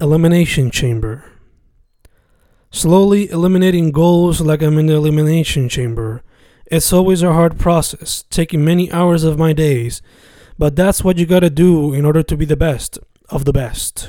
Elimination Chamber. Slowly eliminating goals like I'm in the elimination chamber. It's always a hard process, taking many hours of my days, but that's what you gotta do in order to be the best of the best.